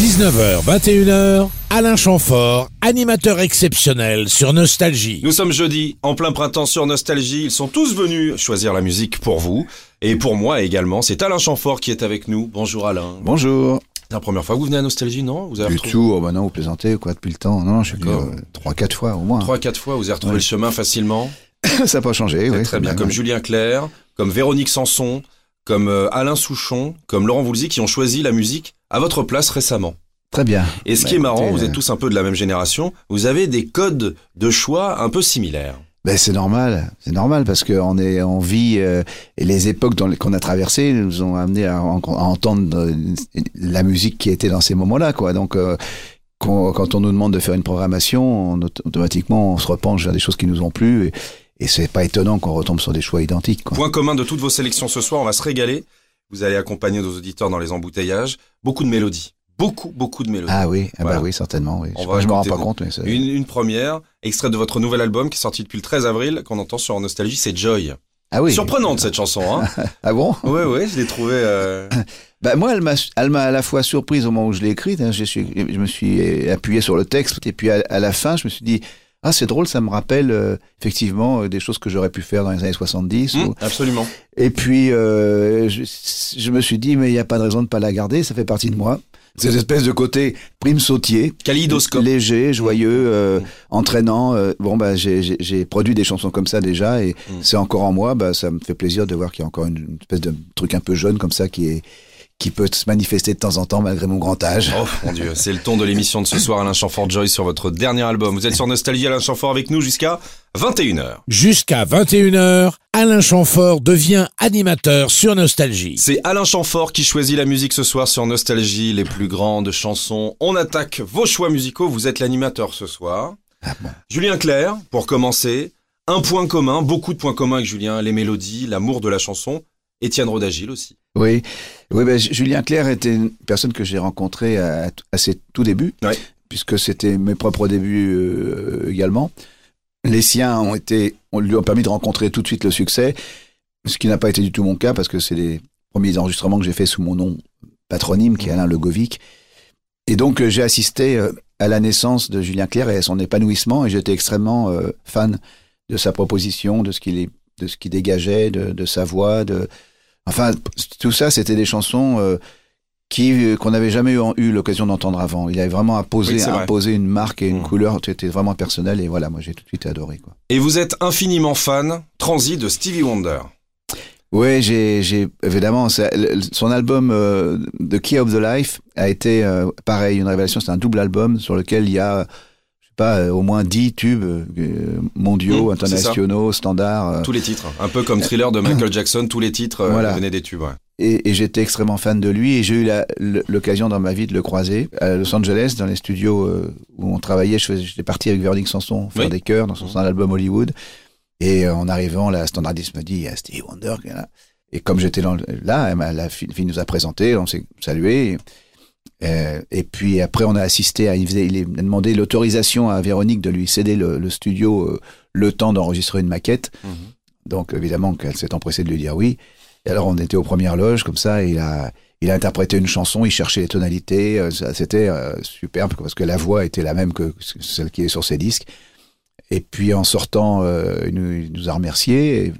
19h, 21h, Alain Chamfort, animateur exceptionnel sur Nostalgie. Nous sommes jeudi, en plein printemps sur Nostalgie. Ils sont tous venus choisir la musique pour vous. Et pour moi également. C'est Alain Chamfort qui est avec nous. Bonjour Alain. Bonjour. C'est la première fois que vous venez à Nostalgie, non vous avez Du retrouvé... tout, oh bah non, vous plaisantez quoi depuis le temps? Non, je suis venu trois, quatre fois au moins. Trois, quatre fois, vous avez retrouvé le chemin facilement. Ça n'a pas changé, oui. Très bien, comme Julien Clerc, comme Véronique Sanson, comme euh, Alain Souchon, comme Laurent Voulzy qui ont choisi la musique à votre place récemment. Très bien. Et ce qui est bah, marrant, vous êtes euh, tous un peu de la même génération, vous avez des codes de choix un peu similaires. Ben c'est normal, c'est normal parce qu'on est on vit euh, et les époques qu'on a traversées nous ont amené à, entendre la musique qui était dans ces moments-là quoi. Donc quand, on nous demande de faire une programmation, automatiquement on se repenche vers des choses qui nous ont plu et, et c'est pas étonnant qu'on retombe sur des choix identiques. Quoi. Point commun de toutes vos sélections ce soir, on va se régaler. Vous allez accompagner nos auditeurs dans les embouteillages. Beaucoup de mélodies. Beaucoup, beaucoup de mélodies. Ah oui, ah bah oui, certainement. Oui. je, me rends pas compte. Mais une, une, première, extrait de votre nouvel album qui est sorti depuis le 13 avril, qu'on entend sur Nostalgie, c'est Joy. Ah oui. Surprenante cette chanson. Hein ah bon? Oui, oui, je l'ai trouvée. Euh... bah moi, elle m'a, à la fois surprise au moment où je l'ai écrite. Hein. je, suis, je me suis appuyé sur le texte et puis à la fin, je me suis dit ah, c'est drôle, ça me rappelle euh, effectivement euh, des choses que j'aurais pu faire dans les années 70. Mmh, Absolument. Et puis, euh, je, me suis dit, mais il n'y a pas de raison de ne pas la garder, ça fait partie de moi. Cette espèce de côté prime sautier, Kalidoscope. léger, joyeux, mmh. entraînant. bon, bah, j'ai produit des chansons comme ça déjà, et mmh. c'est encore en moi. Bah, ça me fait plaisir de voir qu'il y a encore une, une espèce de truc un peu jeune comme ça qui est qui peut se manifester de temps en temps malgré mon grand âge. Oh mon dieu, c'est le ton de l'émission de ce soir Alain Chamfort Joy sur votre dernier album. Vous êtes sur Nostalgie Alain Chamfort avec nous jusqu'à 21h. Jusqu'à 21h, Alain Chamfort devient animateur sur Nostalgie. C'est Alain Chamfort qui choisit la musique ce soir sur Nostalgie, les plus grandes chansons. On attaque vos choix musicaux, vous êtes l'animateur ce soir. Ah Julien Clerc, pour commencer, un point commun, beaucoup de points communs avec Julien, les mélodies, l'amour de la chanson. Étienne Rodagil aussi. Oui, oui ben, Julien Clerc était une personne que j'ai rencontrée à, ses tout débuts, puisque c'était mes propres débuts euh, également. Les siens ont été, on lui ont permis de rencontrer tout de suite le succès, ce qui n'a pas été du tout mon cas parce que c'est les premiers enregistrements que j'ai fait sous mon nom patronyme, qui est Alain Legovic. Et donc euh, j'ai assisté euh, à la naissance de Julien Clerc et à son épanouissement, et j'étais extrêmement fan de sa proposition, de ce qu'il de ce qu'il dégageait, de, de, sa voix, de, Enfin, tout ça, c'était des chansons euh, qui euh, qu'on n'avait jamais eu, eu l'occasion d'entendre avant. Il avait vraiment imposé, imposé une marque et une mmh. couleur. C'était vraiment personnel et voilà, moi j'ai tout de suite adoré. Quoi. Et vous êtes infiniment fan, transi de Stevie Wonder. Oui, j'ai évidemment son album euh, The Key of the Life a été pareil, une révélation. C'est un double album sur lequel il y a pas, au moins 10 tubes mondiaux, mmh, internationaux, standards. Tous les titres, un peu comme Thriller de Michael Jackson, tous les titres venaient des tubes. Et, j'étais extrêmement fan de lui et j'ai eu l'occasion dans ma vie de le croiser à Los Angeles, dans les studios où on travaillait. J'étais parti avec Véronique Sanson faire des chœurs dans son, album Hollywood. Et en arrivant, la standardiste me dit, il y a Stevie Wonder. Et comme j'étais là, la fille nous a présenté, on s'est salué. Euh, et puis après, on a assisté à. Il, a demandé l'autorisation à Véronique de lui céder le, studio euh, le temps d'enregistrer une maquette. Mhm. Donc évidemment qu'elle s'est empressée de lui dire oui. Et alors on était aux premières loges comme ça. Et il a, il a interprété une chanson, il cherchait les tonalités. Euh, c'était superbe parce que la voix était la même que celle qui est sur ses disques. Et puis en sortant, il, nous, a remerciés. Et,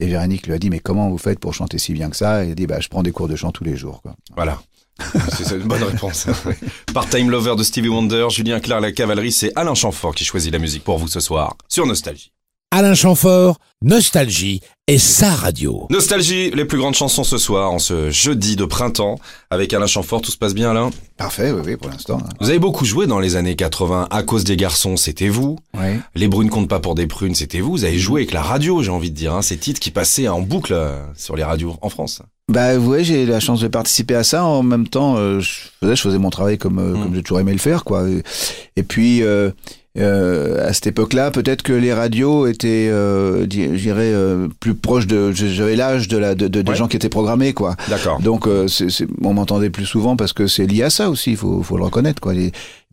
et, Véronique lui a dit mais comment vous faites pour chanter si bien que ça? Et il a dit bah je prends des cours de chant tous les jours. Quoi. Voilà. C'est une bonne réponse. Part-time lover de Stevie Wonder, Julien Clerc, la cavalerie, c'est Alain Chamfort qui choisit la musique pour vous ce soir sur Nostalgie. Alain Chamfort, Nostalgie et sa radio. Nostalgie, les plus grandes chansons ce soir, en ce jeudi de printemps, avec Alain Chamfort. Tout se passe bien, Alain? Parfait, oui, oui, pour l'instant. Vous avez beaucoup joué dans les années 80. À cause des garçons, c'était vous. Oui. Les brunes comptent pas pour des prunes, c'était vous. Vous avez joué avec la radio, j'ai envie de dire. Hein, ces titres qui passaient en boucle euh, sur les radios en France. Bah oui, j'ai eu la chance de participer à ça. En même temps, euh, je, faisais, je faisais mon travail comme, euh, mm. comme j'ai toujours aimé le faire, quoi. Et puis... Euh, à cette époque-là, peut-être que les radios étaient, euh, j'irais, euh, plus proches de, j'avais l'âge de la, de, de, des gens qui étaient programmés, quoi. D'accord. Donc, euh, c est, c on m'entendait plus souvent parce que c'est lié à ça aussi, il faut, faut le reconnaître, quoi.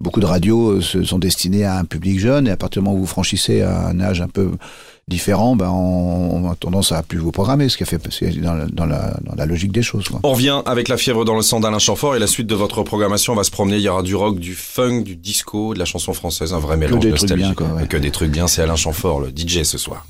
Beaucoup de radios euh, sont destinées à un public jeune et à partir du moment où vous franchissez un âge un peu différent, ben on, a tendance à plus vous programmer, ce qui a fait dans la, dans dans la logique des choses. Quoi. On revient avec la fièvre dans le sang d'Alain Chamfort et la suite de votre programmation on va se promener. Il y aura du rock, du funk, du disco, de la chanson française, un vrai mélange que des trucs bien, quoi. Que des trucs bien, c'est Alain Chamfort, le DJ ce soir.